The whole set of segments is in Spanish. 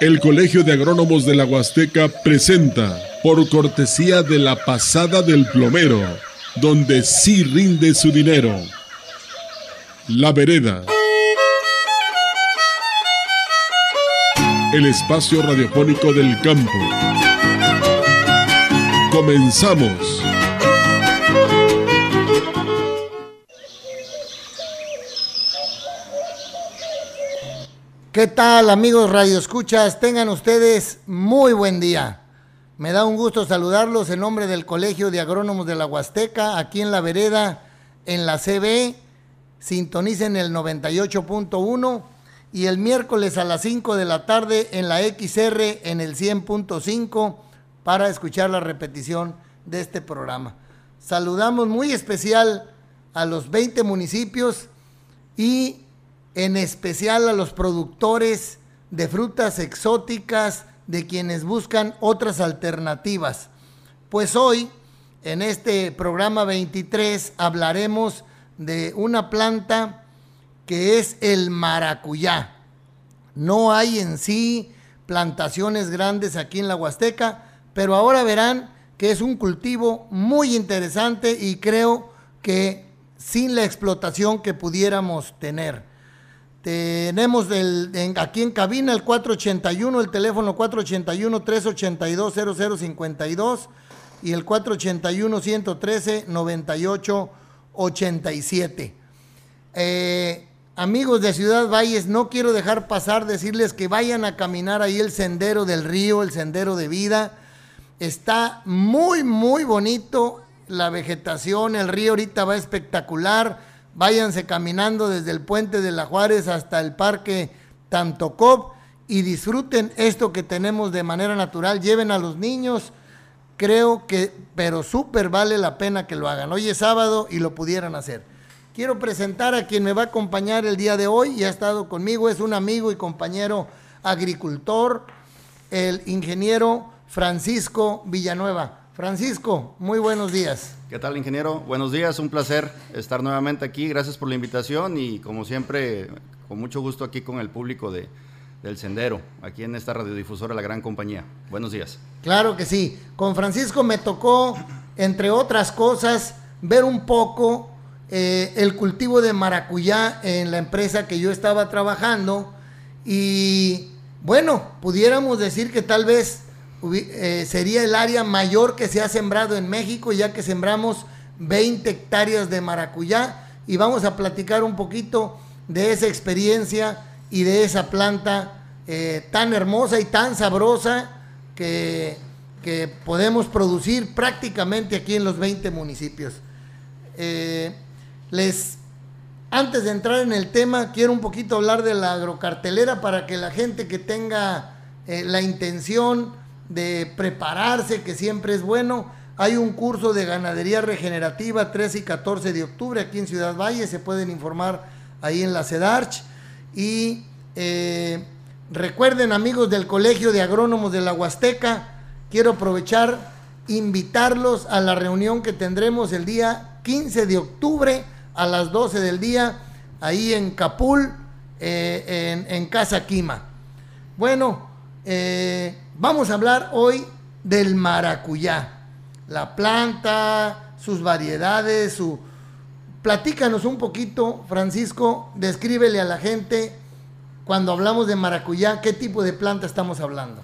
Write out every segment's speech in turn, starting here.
El Colegio de Agrónomos de la Huasteca presenta, por cortesía de la pasada del plomero, donde sí rinde su dinero. La vereda. El espacio radiofónico del campo. Comenzamos. ¿Qué tal amigos Radio Escuchas? Tengan ustedes muy buen día. Me da un gusto saludarlos en nombre del Colegio de Agrónomos de la Huasteca, aquí en la vereda, en la CB. Sintonicen el 98.1 y el miércoles a las 5 de la tarde en la XR en el 100.5 para escuchar la repetición de este programa. Saludamos muy especial a los 20 municipios y en especial a los productores de frutas exóticas, de quienes buscan otras alternativas. Pues hoy, en este programa 23, hablaremos de una planta que es el maracuyá. No hay en sí plantaciones grandes aquí en la Huasteca, pero ahora verán que es un cultivo muy interesante y creo que sin la explotación que pudiéramos tener. Tenemos el, aquí en cabina el 481, el teléfono 481-382-0052 y el 481-113-9887. Eh, amigos de Ciudad Valles, no quiero dejar pasar decirles que vayan a caminar ahí el sendero del río, el sendero de vida. Está muy, muy bonito la vegetación, el río ahorita va espectacular váyanse caminando desde el puente de la Juárez hasta el parque Tantocop y disfruten esto que tenemos de manera natural. Lleven a los niños, creo que, pero súper vale la pena que lo hagan. Hoy es sábado y lo pudieran hacer. Quiero presentar a quien me va a acompañar el día de hoy y ha estado conmigo, es un amigo y compañero agricultor, el ingeniero Francisco Villanueva. Francisco, muy buenos días. ¿Qué tal, ingeniero? Buenos días, un placer estar nuevamente aquí. Gracias por la invitación y, como siempre, con mucho gusto aquí con el público de, del Sendero, aquí en esta radiodifusora La Gran Compañía. Buenos días. Claro que sí. Con Francisco me tocó, entre otras cosas, ver un poco eh, el cultivo de maracuyá en la empresa que yo estaba trabajando y, bueno, pudiéramos decir que tal vez eh, sería el área mayor que se ha sembrado en México, ya que sembramos 20 hectáreas de maracuyá y vamos a platicar un poquito de esa experiencia y de esa planta eh, tan hermosa y tan sabrosa que, que, podemos producir prácticamente aquí en los 20 municipios. Eh, les, antes de entrar en el tema, quiero un poquito hablar de la agrocartelera para que la gente que tenga la intención de prepararse, que siempre es bueno. Hay un curso de ganadería regenerativa 13 y 14 de octubre aquí en Ciudad Valle, se pueden informar ahí en la CEDARCH. Y eh, recuerden amigos del Colegio de Agrónomos de la Huasteca, quiero aprovechar, invitarlos a la reunión que tendremos el día 15 de octubre a las 12 del día, ahí en Capul, eh, en, en, Casa Quima. Bueno, eh, Vamos a hablar hoy del maracuyá, la planta, sus variedades, su... Platícanos un poquito, Francisco, descríbele a la gente cuando hablamos de maracuyá, qué tipo de planta estamos hablando.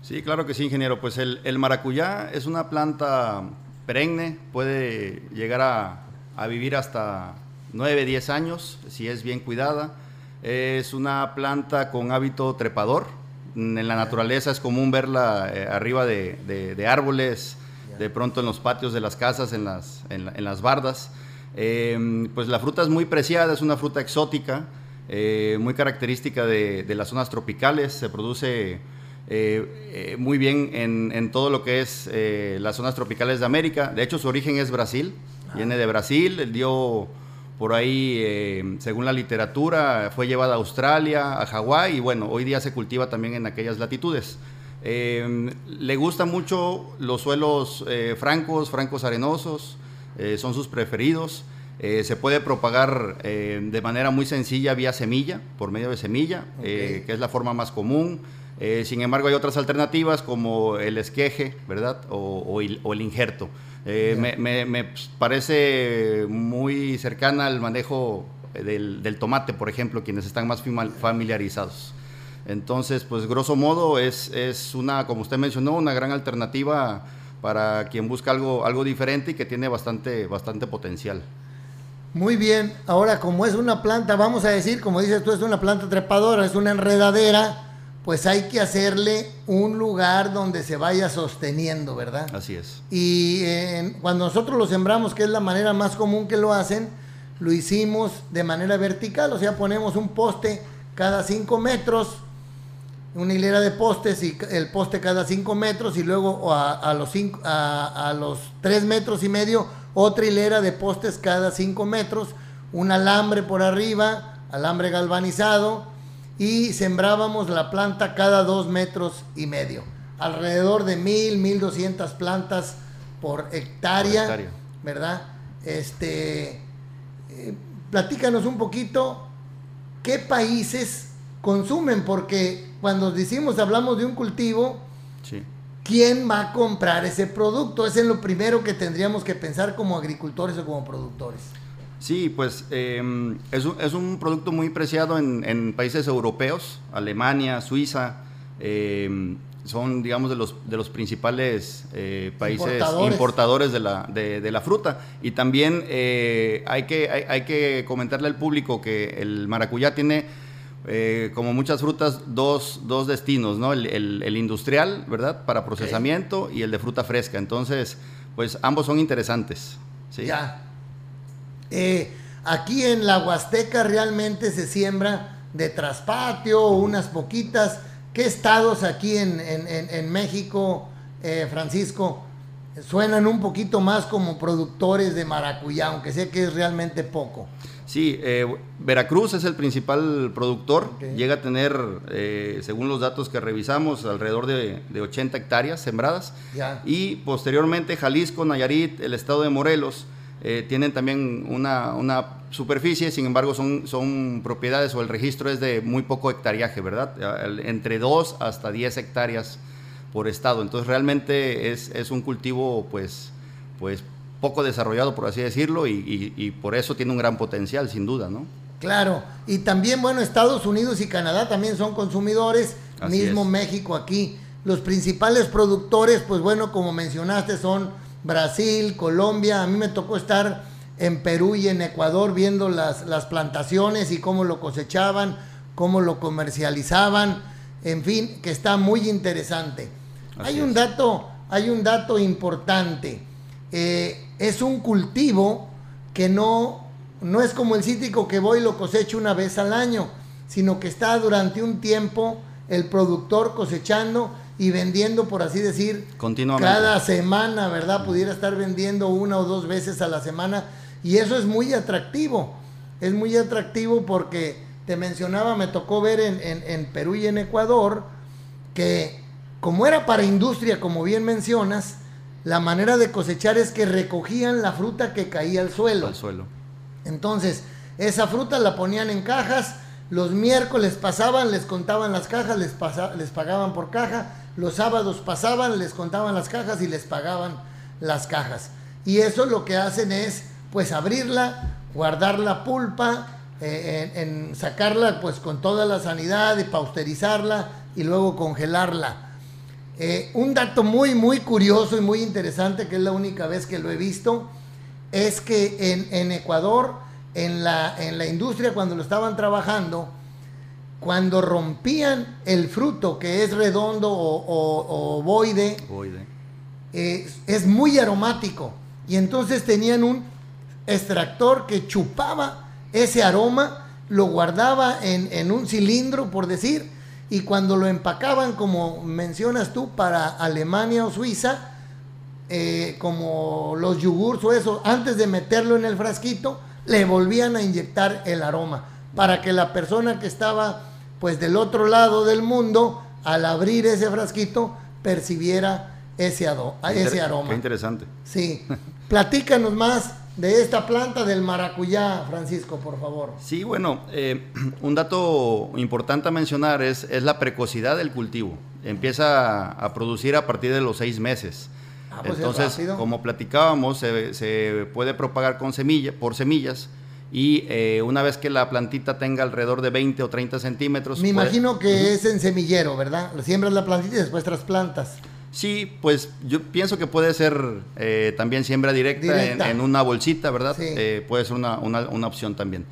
Sí, claro que sí, ingeniero. Pues el, maracuyá es una planta perenne, puede llegar a, a vivir hasta 9, 10 años si es bien cuidada. Es una planta con hábito trepador, en la naturaleza es común verla eh, arriba de, árboles, de pronto en los patios de las casas, en las, en, las bardas. Em, pues la fruta es muy preciada, es una fruta exótica, eh, muy característica de, las zonas tropicales, se produce eh, muy bien en, todo lo que es las zonas tropicales de América. De hecho, su origen es Brasil, viene de Brasil, dio por ahí, eh, según la literatura, fue llevada a Australia, a Hawái y bueno, hoy día se cultiva también en aquellas latitudes. Eh, le gustan mucho los suelos eh, francos, francos arenosos, son sus preferidos. se puede propagar de manera muy sencilla vía semilla, por medio de semilla, que es la forma más común. Eh, sin embargo, hay otras alternativas como el esqueje, ¿verdad? O, el, injerto. Eh, me, parece muy cercana al manejo del, tomate, por ejemplo, quienes están más familiarizados. Entonces, pues grosso modo es, es una, como usted mencionó, una gran alternativa para quien busca algo, algo diferente y que tiene bastante, bastante potencial. Muy bien, ahora como es una planta, vamos a decir, como dices tú, es una planta trepadora, es una enredadera, pues hay que hacerle un lugar donde se vaya sosteniendo, ¿verdad? Así es. Y cuando nosotros lo sembramos, que es la manera más común que lo hacen, lo hicimos de manera vertical, o sea, ponemos un poste cada 5 metros, una hilera de postes y el poste cada 5 metros y luego a, los cinco, a, los 3 metros y medio otra hilera de postes cada 5 metros, un alambre por arriba, alambre galvanizado y sembrábamos la planta cada 2 metros y medio. Alrededor de 1000, 1200 plantas por hectárea, ¿verdad? Este, eh, platícanos un poquito qué países consumen, porque cuando decimos, hablamos de un cultivo, ¿quién va a comprar ese producto? Ese es lo primero que tendríamos que pensar como agricultores o como productores. Sí, pues em, es, un, es, un, producto muy preciado en, países europeos, Alemania, Suiza, em, son, digamos, de los, de los principales eh, países importadores, de, la, de, la, fruta. Y también eh, hay, que, hay, hay que comentarle al público que el maracuyá tiene eh, como muchas frutas, dos, dos destinos, ¿no? El, industrial, ¿verdad? Para procesamiento y el de fruta fresca. Entonces, pues ambos son interesantes. ¿sí? Ya. Eh, aquí en la Huasteca realmente se siembra de traspatio, unas poquitas. ¿Qué estados aquí en, en, México, eh, Francisco, suenan un poquito más como productores de maracuyá, aunque sé que es realmente poco? Sí, eh, Veracruz es el principal productor. Llega a tener, eh, según los datos que revisamos, alrededor de, 80 hectáreas sembradas. Y posteriormente Jalisco, Nayarit, el estado de Morelos, eh, tienen también una, superficie, sin embargo son, son propiedades o el registro es de muy poco hectariaje, ¿verdad? Entre 2 hasta 10 hectáreas por estado. Entonces realmente es, es un cultivo pues, pues poco desarrollado, por así decirlo, y, por eso tiene un gran potencial, sin duda, ¿no? Claro, y también, bueno, Estados Unidos y Canadá también son consumidores, mismo México aquí. Los principales productores, pues bueno, como mencionaste, son Brasil, Colombia. A mí me tocó estar en Perú y en Ecuador viendo las, las plantaciones y cómo lo cosechaban, cómo lo comercializaban, en fin, que está muy interesante. hay un dato, hay un dato importante. Eh, es un cultivo que no, no es como el cítrico que voy y lo cosecho una vez al año, sino que está durante un tiempo el productor cosechando y vendiendo, por así decir, cada semana, ¿verdad? Pudiera estar vendiendo una o dos veces a la semana y eso es muy atractivo. Es muy atractivo porque te mencionaba, me tocó ver en, en Perú y en Ecuador que como era para industria, como bien mencionas, la manera de cosechar es que recogían la fruta que caía al suelo. Al suelo. Entonces, esa fruta la ponían en cajas, los miércoles pasaban, les contaban las cajas, les, les pagaban por caja, los sábados pasaban, les contaban las cajas y les pagaban las cajas. Y eso lo que hacen es, pues, abrirla, guardar la pulpa, eh, en, sacarla, pues, con toda la sanidad y pausterizarla y luego congelarla eh, un dato muy, muy curioso y muy interesante, que es la única vez que lo he visto, es que en, Ecuador, en la, en la industria, cuando lo estaban trabajando, cuando rompían el fruto, que es redondo o, ovoide, eh, es muy aromático. Y entonces tenían un extractor que chupaba ese aroma, lo guardaba en, en un cilindro, por decir, y cuando lo empacaban, como mencionas tú, para Alemania o Suiza, eh, como los yogurts o eso, antes de meterlo en el frasquito, le volvían a inyectar el aroma, para que la persona que estaba pues del otro lado del mundo, al abrir ese frasquito, percibiera ese, ese aroma. Qué interesante. Sí. Platícanos más de esta planta del maracuyá, Francisco, por favor. Sí, bueno, eh, un dato importante a mencionar es, es la precocidad del cultivo. Empieza a producir a partir de los seis meses. Ah, pues Entonces, como platicábamos, se, puede propagar con semilla, por semillas y eh, una vez que la plantita tenga alrededor de 20 o 30 centímetros. Me imagino que es en semillero, ¿verdad? Siembras la plantita y después trasplantas. Sí, pues yo pienso que puede ser eh, también siembra directa, En, una bolsita, ¿verdad? Eh, puede ser una, opción también.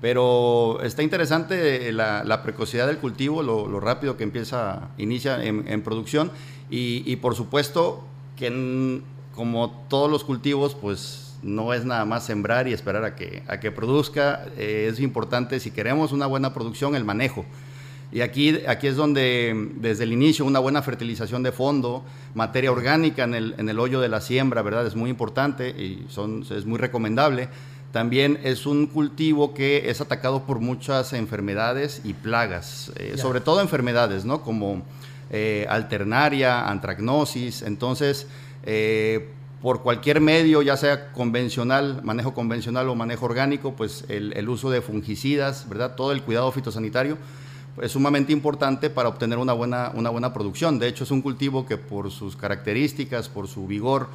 Pero está interesante la, precocidad del cultivo, lo, rápido que empieza, inicia en, producción y, por supuesto que como todos los cultivos, pues no es nada más sembrar y esperar a que, a que produzca. Eh, es importante, si queremos una buena producción, el manejo. Y aquí, aquí es donde desde el inicio una buena fertilización de fondo, materia orgánica en el, en el hoyo de la siembra, ¿verdad? Es muy importante y son, es muy recomendable. También es un cultivo que es atacado por muchas enfermedades y plagas, eh, sobre todo enfermedades, ¿no? Como eh, alternaria, antracnosis. Entonces, eh, por cualquier medio, ya sea convencional, manejo convencional o manejo orgánico, pues el, uso de fungicidas, ¿verdad? Todo el cuidado fitosanitario es sumamente importante para obtener una buena, una buena producción. De hecho, es un cultivo que por sus características, por su vigor,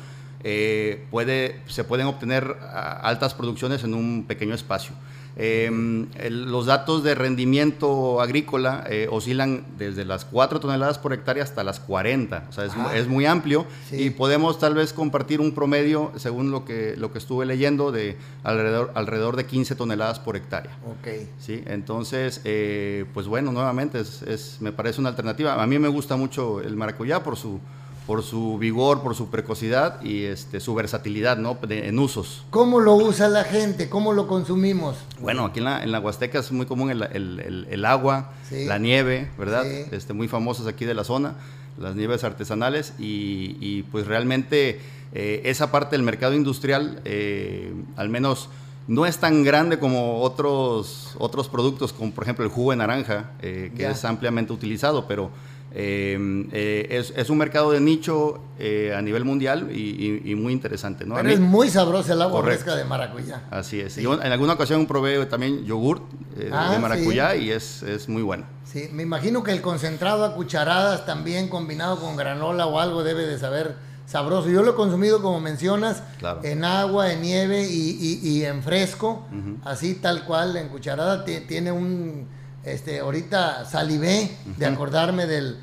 eh, puede, se pueden obtener altas producciones en un pequeño espacio. Em, los datos de rendimiento agrícola eh, oscilan desde las 4 toneladas por hectárea hasta las 40, o sea, es, muy amplio y podemos tal vez compartir un promedio, según lo que, lo que estuve leyendo, de alrededor, alrededor de 15 toneladas por hectárea. Ok. ¿sí? Entonces, eh, pues bueno, nuevamente es, me parece una alternativa. A mí me gusta mucho el maracuyá por su por su vigor, por su precocidad y este, su versatilidad ¿no? en usos. ¿Cómo lo usa la gente? ¿Cómo lo consumimos? Bueno, aquí en la, en la Huasteca es muy común el, agua, la nieve, ¿verdad? Este, muy famosas aquí de la zona, las nieves artesanales y, pues realmente eh, esa parte del mercado industrial, eh, al menos no es tan grande como otros, otros productos, como por ejemplo el jugo de naranja, eh, que es ampliamente utilizado, pero eh, eh, es, un mercado de nicho eh, a nivel mundial y, muy interesante. ¿no? Pero es muy sabroso el agua fresca de maracuyá. Así es. en alguna ocasión probé también yogurt ah, de maracuyá y es, muy bueno. Sí, me imagino que el concentrado a cucharadas también combinado con granola o algo debe de saber sabroso. Yo lo he consumido, como mencionas, en agua, en nieve y, en fresco, así tal cual, en cucharada. Tiene un este, ahorita salivé de acordarme del,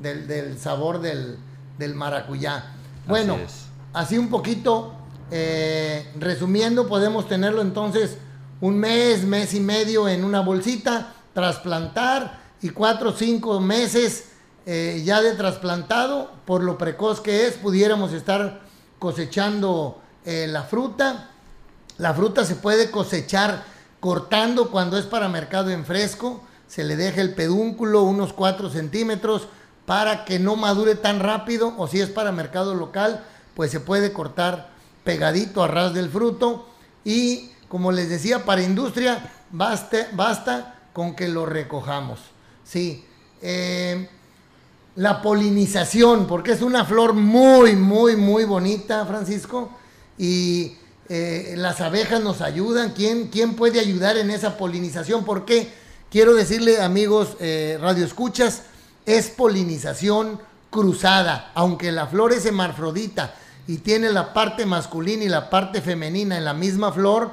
del, sabor del, maracuyá. Bueno, así, un poquito, eh, resumiendo, podemos tenerlo entonces un mes, mes y medio en una bolsita, trasplantar y cuatro o cinco meses eh, ya de trasplantado, por lo precoz que es, pudiéramos estar cosechando eh, la fruta. La fruta se puede cosechar cortando cuando es para mercado en fresco, se le deja el pedúnculo unos 4 centímetros para que no madure tan rápido o si es para mercado local, pues se puede cortar pegadito a ras del fruto y como les decía, para industria basta, basta con que lo recojamos. Sí. Eh, la polinización, porque es una flor muy, muy, muy bonita, Francisco, y eh, las abejas nos ayudan. ¿Quién, ¿Quién puede ayudar en esa polinización? ¿Por qué? Quiero decirle, amigos eh, Radio Escuchas, es polinización cruzada. Aunque la flor es hermafrodita y tiene la parte masculina y la parte femenina en la misma flor,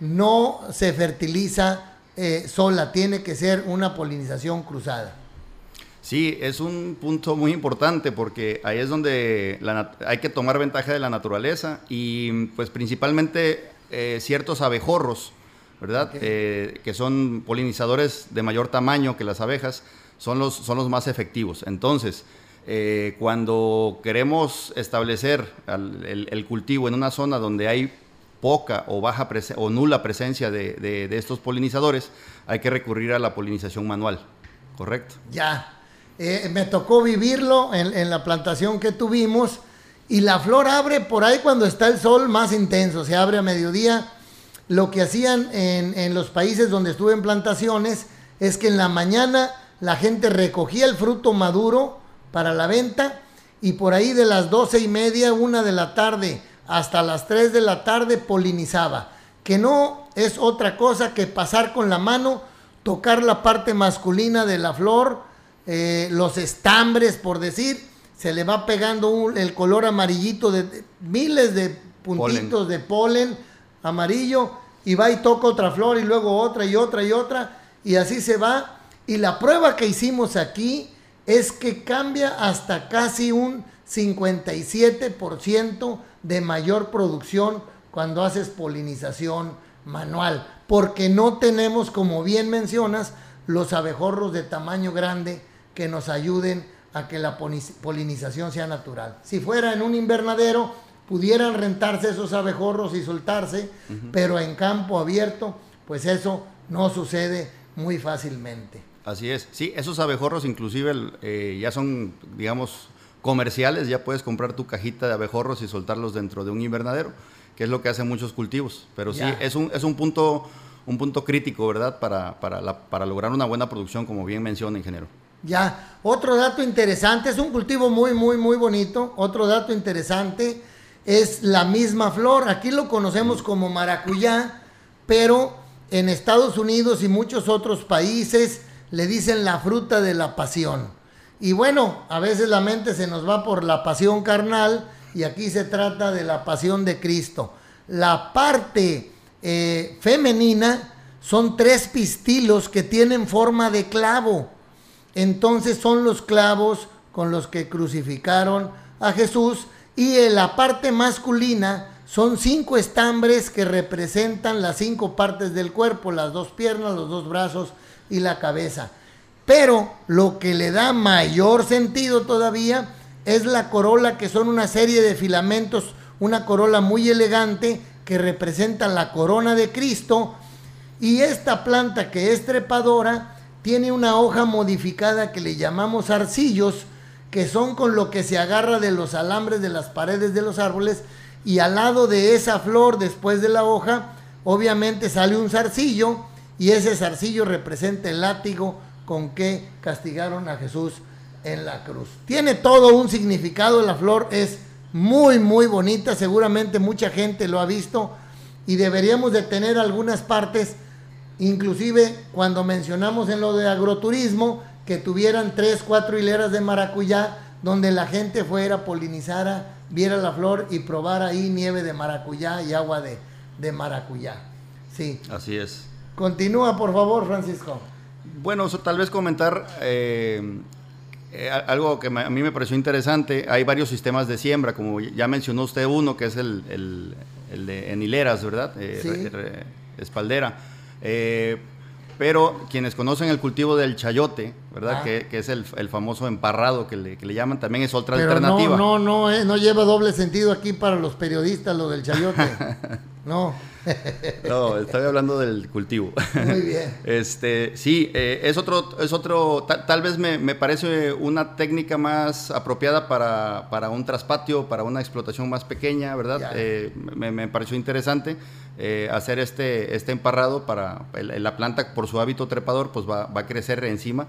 no se fertiliza eh, sola, tiene que ser una polinización cruzada. Sí, es un punto muy importante porque ahí es donde hay que tomar ventaja de la naturaleza y pues principalmente eh, ciertos abejorros, ¿verdad? Eh, que son polinizadores de mayor tamaño que las abejas, son los, son los más efectivos. Entonces, eh, cuando queremos establecer el, cultivo en una zona donde hay poca o baja o nula presencia de, de estos polinizadores, hay que recurrir a la polinización manual, ¿correcto? Ya, eh, me tocó vivirlo en, la plantación que tuvimos y la flor abre por ahí cuando está el sol más intenso, se abre a mediodía. Lo que hacían en, los países donde estuve en plantaciones es que en la mañana la gente recogía el fruto maduro para la venta y por ahí de las doce y media, una de la tarde hasta las 3 de la tarde polinizaba, que no es otra cosa que pasar con la mano, tocar la parte masculina de la flor, eh, los estambres, por decir, se le va pegando el color amarillito de, miles de puntitos de polen amarillo y va y toca otra flor y luego otra y otra y otra y así se va. Y la prueba que hicimos aquí es que cambia hasta casi un 57% de mayor producción cuando haces polinización manual, porque no tenemos, como bien mencionas, los abejorros de tamaño grande que nos ayuden a que la polinización sea natural. Si fuera en un invernadero, pudieran rentarse esos abejorros y soltarse, pero en campo abierto, pues eso no sucede muy fácilmente. Así es, sí, esos abejorros inclusive eh, ya son, digamos, comerciales, ya puedes comprar tu cajita de abejorros y soltarlos dentro de un invernadero, que es lo que hacen muchos cultivos. Pero sí, es un, es un punto un punto crítico, ¿verdad? Para, para, para lograr una buena producción, como bien menciona, ingeniero. Ya, otro dato interesante, es un cultivo muy, muy, muy bonito. Otro dato interesante es la misma flor. Aquí lo conocemos como maracuyá, pero en Estados Unidos y muchos otros países le dicen la fruta de la pasión. Y bueno, a veces la mente se nos va por la pasión carnal y aquí se trata de la pasión de Cristo. La parte eh, femenina son tres pistilos que tienen forma de clavo. Entonces son los clavos con los que crucificaron a Jesús y en la parte masculina son cinco estambres que representan las cinco partes del cuerpo, las dos piernas, los dos brazos y la cabeza. Pero lo que le da mayor sentido todavía es la corola, que son una serie de filamentos, una corola muy elegante que representa la corona de Cristo. Y esta planta que es trepadora tiene una hoja modificada que le llamamos arcillos, que son con lo que se agarra de los alambres de las paredes de los árboles, y al lado de esa flor, después de la hoja, obviamente sale un zarcillo, y ese zarcillo representa el látigo con que castigaron a Jesús en la cruz. Tiene todo un significado, la flor es muy, muy bonita, seguramente mucha gente lo ha visto, y deberíamos de tener algunas partes Inclusive cuando mencionamos en lo de agroturismo, que tuvieran tres, cuatro hileras de maracuyá, donde la gente fuera, polinizara, viera la flor y probara ahí nieve de maracuyá y agua de, de maracuyá. Sí. Así es. Continúa, por favor, Francisco. Bueno, tal vez comentar eh, eh, algo que a mí me pareció interesante. Hay varios sistemas de siembra, como ya mencionó usted uno, que es el, el, de en hileras, ¿verdad? Eh, sí. espaldera. Eh, pero quienes conocen el cultivo del chayote, ¿verdad? Ah. Que, es el, famoso emparrado que le, llaman, también es otra alternativa. No, no, no, eh, no lleva doble sentido aquí para los periodistas lo del chayote. no. no, estoy hablando del cultivo. Muy bien. Este, sí, eh, es otro, es otro, tal, vez me, parece una técnica más apropiada para, para, un traspatio, para una explotación más pequeña, ¿verdad? me, me pareció interesante. Eh, hacer este, este emparrado para la planta por su hábito trepador pues va, va, a crecer encima.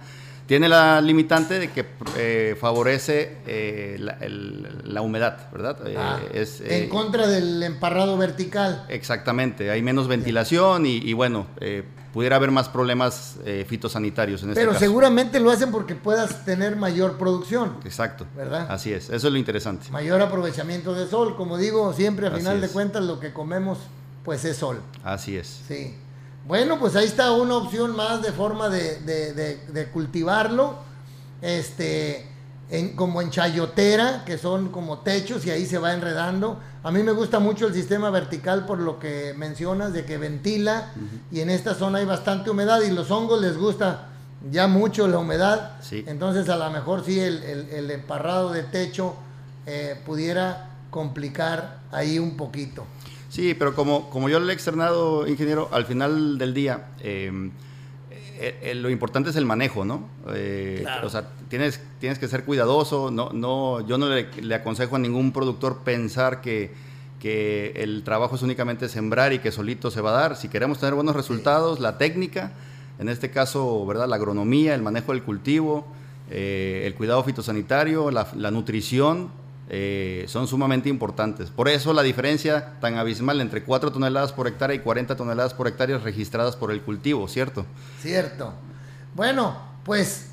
Tiene la limitante de que eh, favorece eh, la, humedad, ¿verdad? Ah, es, en contra del emparrado vertical. Exactamente, hay menos ventilación y, y bueno, pudiera haber más problemas fitosanitarios en este Pero seguramente lo hacen porque puedas tener mayor producción. Exacto. ¿Verdad? Así es, eso es lo interesante. Mayor aprovechamiento de sol, como digo, siempre a final de cuentas lo que comemos pues es sol. Así es. Sí. Bueno, pues ahí está una opción más de forma de, cultivarlo. Este, en, como en chayotera, que son como techos y ahí se va enredando. A mí me gusta mucho el sistema vertical por lo que mencionas, de que ventila y en esta zona hay bastante humedad y los hongos les gusta ya mucho la humedad. Sí. Entonces a lo mejor sí el, emparrado de techo eh, pudiera complicar ahí un poquito. Sí, pero como, como yo le he externado, ingeniero, al final del día, em, eh, eh, lo importante es el manejo, ¿no? Eh, o sea, tienes, tienes que ser cuidadoso. No, no, yo no le, aconsejo a ningún productor pensar que, que, el trabajo es únicamente sembrar y que solito se va a dar. Si queremos tener buenos resultados, la técnica, en este caso, ¿verdad? La agronomía, el manejo del cultivo, el cuidado fitosanitario, la, la nutrición, eh, son sumamente importantes. Por eso la diferencia tan abismal entre 4 toneladas por hectárea y 40 toneladas por hectárea registradas por el cultivo, ¿cierto? Cierto. Bueno, pues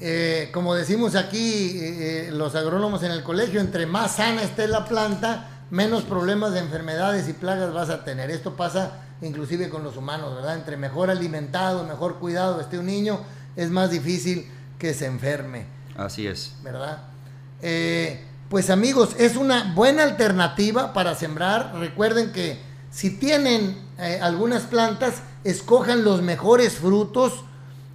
eh, como decimos aquí eh, los agrónomos en el colegio, entre más sana esté la planta, menos problemas de enfermedades y plagas vas a tener. Esto pasa inclusive con los humanos, ¿verdad? Entre mejor alimentado, mejor cuidado esté un niño, es más difícil que se enferme. Así es. ¿Verdad? Pues amigos, es una buena alternativa para sembrar. Recuerden que si tienen eh, algunas plantas, escojan los mejores frutos,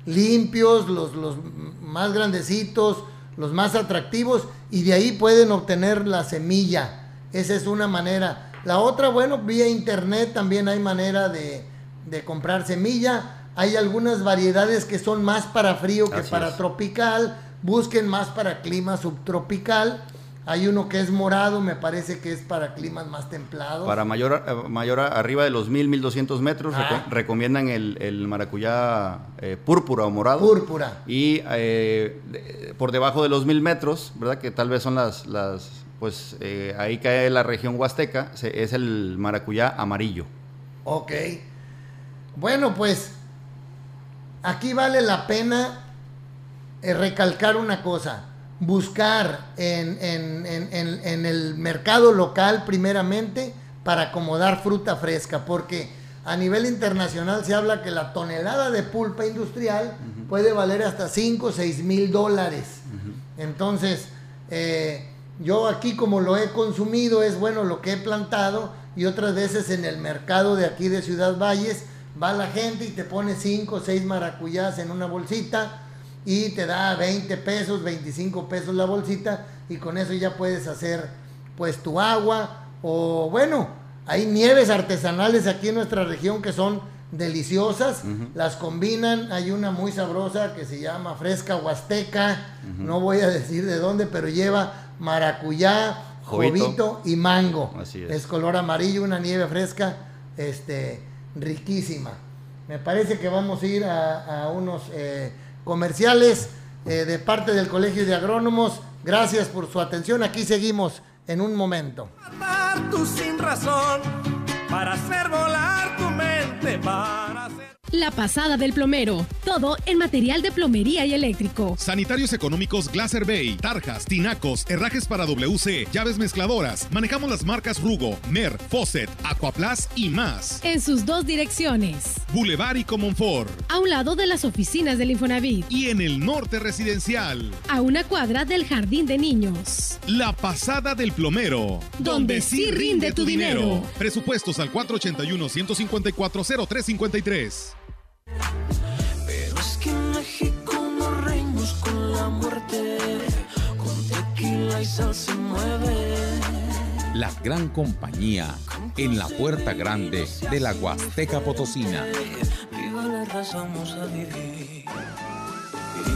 limpios, los, los más grandecitos, los más atractivos, y de ahí pueden obtener la semilla. Esa es una manera. La otra, bueno, vía internet también hay manera de, de comprar semilla. Hay algunas variedades que son más para frío que para tropical. Busquen más para clima subtropical hay uno que es morado, me parece que es para climas más templados. Para mayor, eh, mayor arriba de los 1000, 1200 metros, ah. recomiendan el, maracuyá eh, púrpura o morado. Púrpura. Y eh, por debajo de los 1000 metros, ¿verdad? Que tal vez son las, las pues ahí cae la región huasteca, es el maracuyá amarillo. Ok. Bueno, pues aquí vale la pena recalcar una cosa buscar en, el mercado local primeramente para acomodar fruta fresca, porque a nivel internacional se habla que la tonelada de pulpa industrial puede valer hasta 5 o 6 mil dólares. Entonces, eh, yo aquí como lo he consumido es bueno lo que he plantado y otras veces en el mercado de aquí de Ciudad Valles va la gente y te pone 5 o 6 maracuyás en una bolsita y te da 20 pesos, 25 pesos la bolsita y con eso ya puedes hacer pues tu agua o bueno, hay nieves artesanales aquí en nuestra región que son deliciosas, las combinan, hay una muy sabrosa que se llama fresca huasteca, no voy a decir de dónde, pero lleva maracuyá, jovito, y mango. es. color amarillo, una nieve fresca, este, riquísima. Me parece que vamos a ir a, unos eh, comerciales eh, de parte del Colegio de Agrónomos. Gracias por su atención. Aquí seguimos en un momento. sin razón para hacer volar tu mente, para la pasada del plomero. Todo en material de plomería y eléctrico. Sanitarios económicos Glaser Bay, tarjas, tinacos, herrajes para WC, llaves mezcladoras. Manejamos las marcas Rugo, Mer, Fosset, Aquaplas y más. En sus dos direcciones. Boulevard y Comonfort. A un lado de las oficinas del Infonavit. Y en el norte residencial. A una cuadra del jardín de niños. La pasada del plomero. Donde, sí rinde, tu dinero. Presupuestos al 481 154 0353. Pero es que en México reímos con la muerte, con tequila y sal se mueve. La gran compañía en la puerta grande de la Huasteca Potosina.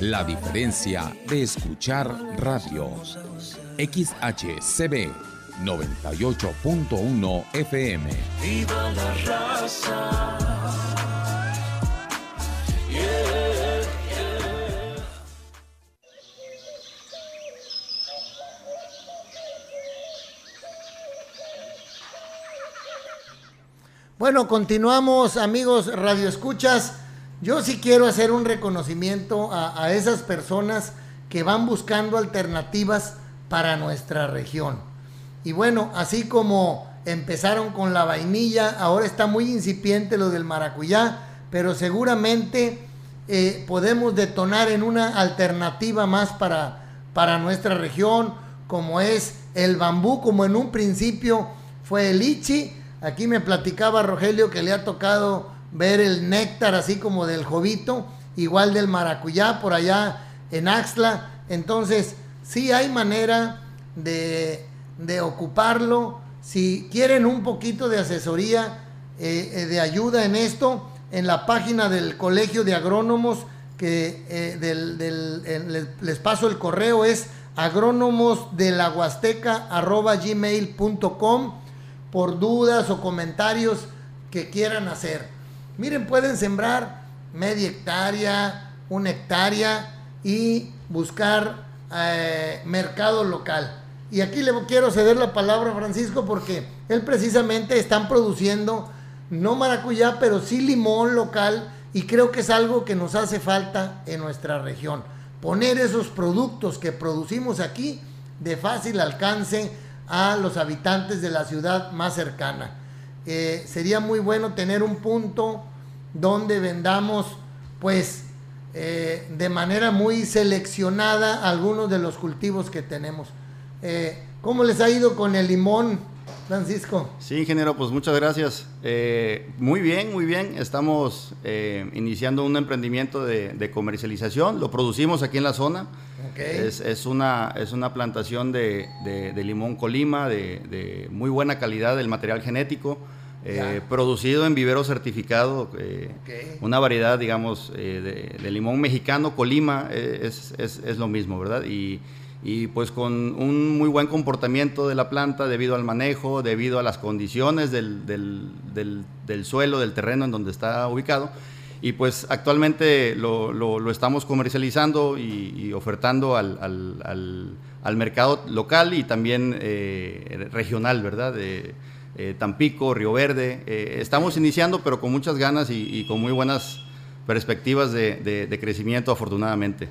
La diferencia de escuchar radio. XHCB 98.1 FM. Viva la raza. Bueno, continuamos amigos Radio Escuchas. Yo sí quiero hacer un reconocimiento a, esas personas que van buscando alternativas para nuestra región. Y bueno, así como empezaron con la vainilla, ahora está muy incipiente lo del maracuyá, pero seguramente eh, podemos detonar en una alternativa más para, para nuestra región, como es el bambú, como en un principio fue el lichi. Aquí me platicaba Rogelio que le ha tocado ver el néctar así como del jovito, igual del maracuyá por allá en Axla. Entonces, sí hay manera de, de ocuparlo. Si quieren un poquito de asesoría, eh, eh, de ayuda en esto, en la página del Colegio de Agrónomos, que eh, les, paso el correo, es agrónomos de la gmail.com por dudas o comentarios que quieran hacer. Miren, pueden sembrar media hectárea, una hectárea y buscar eh, mercado local. Y aquí le quiero ceder la palabra a Francisco porque él precisamente están produciendo no maracuyá, pero sí limón local y creo que es algo que nos hace falta en nuestra región. Poner esos productos que producimos aquí de fácil alcance a los habitantes de la ciudad más cercana. Eh, sería muy bueno tener un punto donde vendamos pues eh, de manera muy seleccionada algunos de los cultivos que tenemos. Eh, ¿Cómo les ha ido con el limón, Francisco? Sí, ingeniero, pues muchas gracias. Muy bien, muy bien. Estamos iniciando un emprendimiento de comercialización. Lo producimos aquí en la zona. Es, es una, es una plantación de, de- de limón colima de, de muy buena calidad del material genético, eh, producido en vivero certificado. eh. Una variedad, digamos, eh, de, limón mexicano, colima, es, es- es lo mismo, ¿verdad? Y, y, pues con un muy buen comportamiento de la planta debido al manejo, debido a las condiciones del, del- del- del suelo, del terreno en donde está ubicado. Y pues actualmente lo, lo- lo estamos comercializando y, y ofertando al, al- al- al mercado local y también eh, regional, ¿verdad? De, eh, Tampico, Río Verde. Eh, estamos iniciando, pero con muchas ganas y, y con muy buenas perspectivas de, de- de crecimiento, afortunadamente.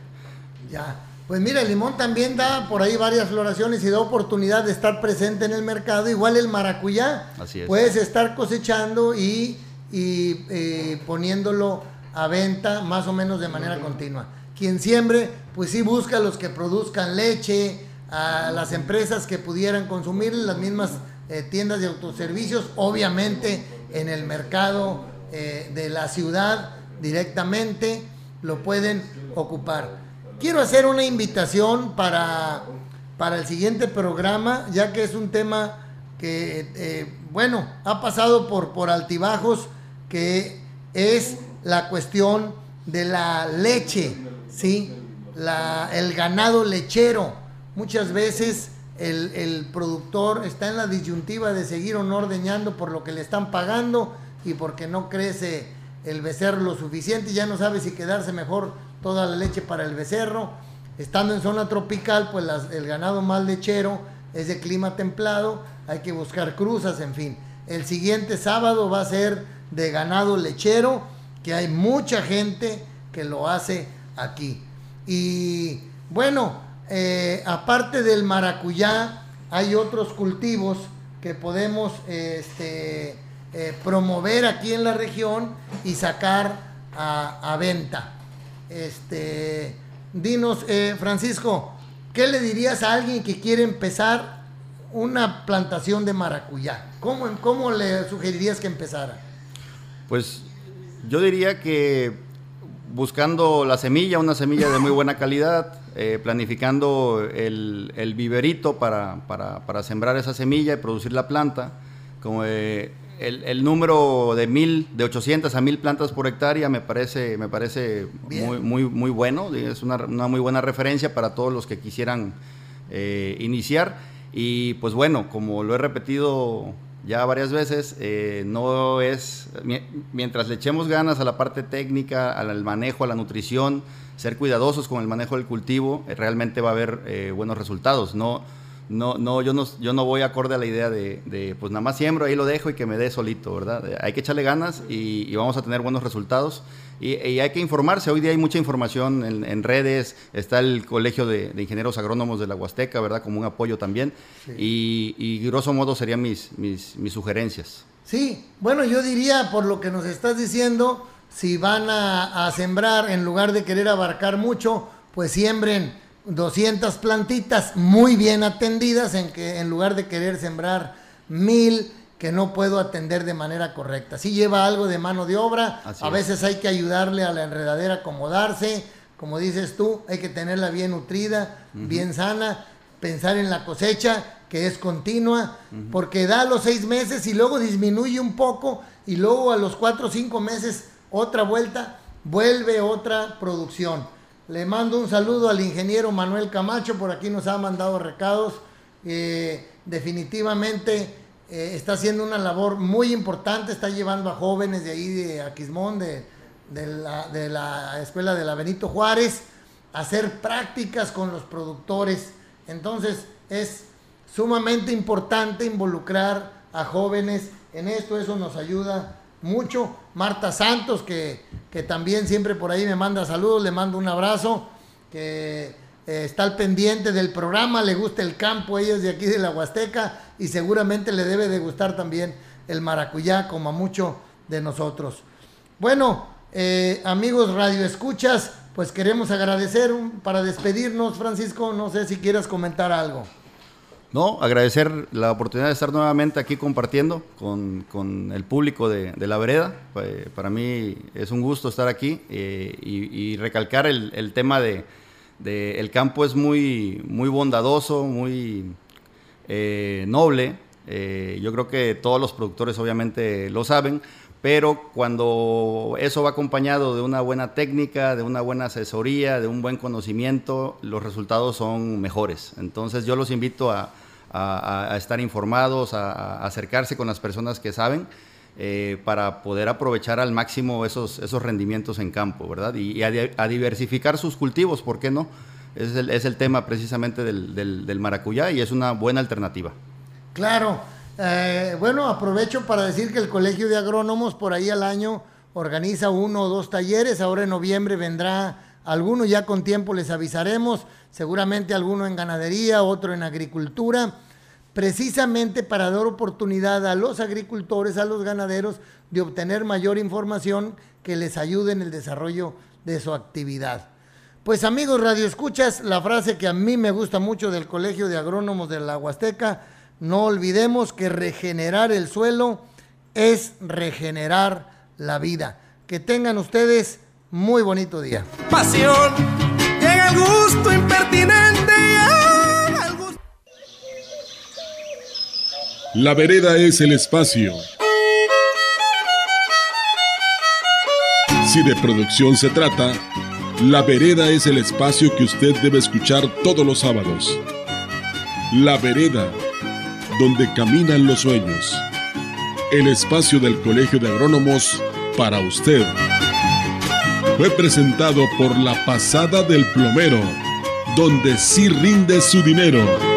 Ya. Pues mira, el limón también da por ahí varias floraciones y da oportunidad de estar presente en el mercado. Igual el maracuyá. Así es. Puedes estar cosechando y, y, eh, poniéndolo a venta más o menos de manera continua. Quien siembre, pues sí busca a los que produzcan leche, a las empresas que pudieran consumir, las mismas eh, tiendas de autoservicios, obviamente en el mercado eh, de la ciudad directamente lo pueden ocupar. Quiero hacer una invitación para, para el siguiente programa, ya que es un tema que, eh, bueno, ha pasado por, por altibajos, que es la cuestión de la leche, ¿sí? La, el ganado lechero. Muchas veces el, el productor está en la disyuntiva de seguir o no ordeñando por lo que le están pagando y porque no crece el becerro lo suficiente, ya no sabe si quedarse mejor toda la leche para el becerro. Estando en zona tropical, pues el ganado más lechero es de clima templado, hay que buscar cruzas, en fin. El siguiente sábado va a ser de ganado lechero, que hay mucha gente que lo hace aquí. Y bueno, eh, aparte del maracuyá, hay otros cultivos que podemos este, eh, promover aquí en la región y sacar a, venta. Este, dinos, eh, Francisco, ¿qué le dirías a alguien que quiere empezar una plantación de maracuyá? ¿Cómo, cómo le sugerirías que empezara? Pues yo diría que buscando la semilla, una semilla de muy buena calidad, eh, planificando el, el viverito para, para- para sembrar esa semilla y producir la planta, como eh, el, el número de mil, de 800 a mil plantas por hectárea me parece, me parece Bien. muy, muy, muy bueno, es una, una muy buena referencia para todos los que quisieran eh, iniciar. Y pues bueno, como lo he repetido ya varias veces, eh, no es, mi- mientras le echemos ganas a la parte técnica, al al manejo, a la nutrición, ser cuidadosos con el manejo del cultivo, eh, realmente va a haber eh, buenos resultados. No, no, no, yo no, yo no voy acorde a la idea de, de, pues nada más siembro, ahí lo dejo y que me dé solito, ¿verdad? Hay que echarle ganas y, y vamos a tener buenos resultados. Y, y hay que informarse, hoy día hay mucha información en, en redes, está el Colegio de, de Ingenieros Agrónomos de la Huasteca, ¿verdad? Como un apoyo también. Y, y grosso modo serían mis, mis, mis sugerencias. Sí, bueno, yo diría, por lo que nos estás diciendo, si van a, a sembrar, en lugar de querer abarcar mucho, pues siembren 200 plantitas muy bien atendidas, en que en lugar de querer sembrar mil que no puedo atender de manera correcta. Sí lleva algo de mano de obra, Así a es. veces hay que ayudarle a la enredadera a acomodarse, como dices tú, hay que tenerla bien nutrida, bien sana, pensar en la cosecha, que es continua, porque da los seis meses y luego disminuye un poco y luego a los cuatro o cinco meses otra vuelta, vuelve otra producción. Le mando un saludo al ingeniero Manuel Camacho, por aquí nos ha mandado recados. Eh, definitivamente eh, está haciendo una labor muy importante, está llevando a jóvenes de ahí, de Aquismón, de, la, de la escuela de la Benito Juárez, a hacer prácticas con los productores. Entonces es sumamente importante involucrar a jóvenes en esto, eso nos ayuda mucho. Marta Santos, que, que también siempre por ahí me manda saludos, le mando un abrazo, que eh, está al pendiente del programa, le gusta el campo, ella es de aquí de la Huasteca y seguramente le debe de gustar también el maracuyá como a muchos de nosotros. Bueno, eh, amigos Radio Escuchas, pues queremos agradecer para despedirnos, Francisco, no sé si quieras comentar algo. No, agradecer la oportunidad de estar nuevamente aquí compartiendo con, el público de, la vereda. para mí es un gusto estar aquí eh, y, recalcar el, tema de, el campo es muy, muy bondadoso, muy eh, noble. Eh, yo creo que todos los productores obviamente lo saben, pero cuando eso va acompañado de una buena técnica, de una buena asesoría, de un buen conocimiento, los resultados son mejores. Entonces yo los invito a, estar informados, a, acercarse con las personas que saben. Eh, para poder aprovechar al máximo esos, esos rendimientos en campo, ¿verdad? Y, a, diversificar sus cultivos, ¿por qué no? Es el, es el tema precisamente del, del maracuyá y es una buena alternativa. Claro, eh, bueno, aprovecho para decir que el Colegio de Agrónomos por ahí al año organiza uno o dos talleres. Ahora en noviembre vendrá alguno, ya con tiempo les avisaremos. Seguramente alguno en ganadería, otro en agricultura. Precisamente para dar oportunidad a los agricultores, a los ganaderos, de obtener mayor información que les ayude en el desarrollo de su actividad. Pues amigos Radio Escuchas, la frase que a mí me gusta mucho del Colegio de Agrónomos de la Huasteca no olvidemos que regenerar el suelo es regenerar la vida. Que tengan ustedes muy bonito día. Pasión, llega el gusto impertinente. La vereda es el espacio. Si de producción se trata, La vereda es el espacio que usted debe escuchar todos los sábados. La vereda donde caminan los sueños. El espacio del Colegio de Agrónomos para usted. Fue presentado por la pasada del plomero, donde sí rinde su dinero.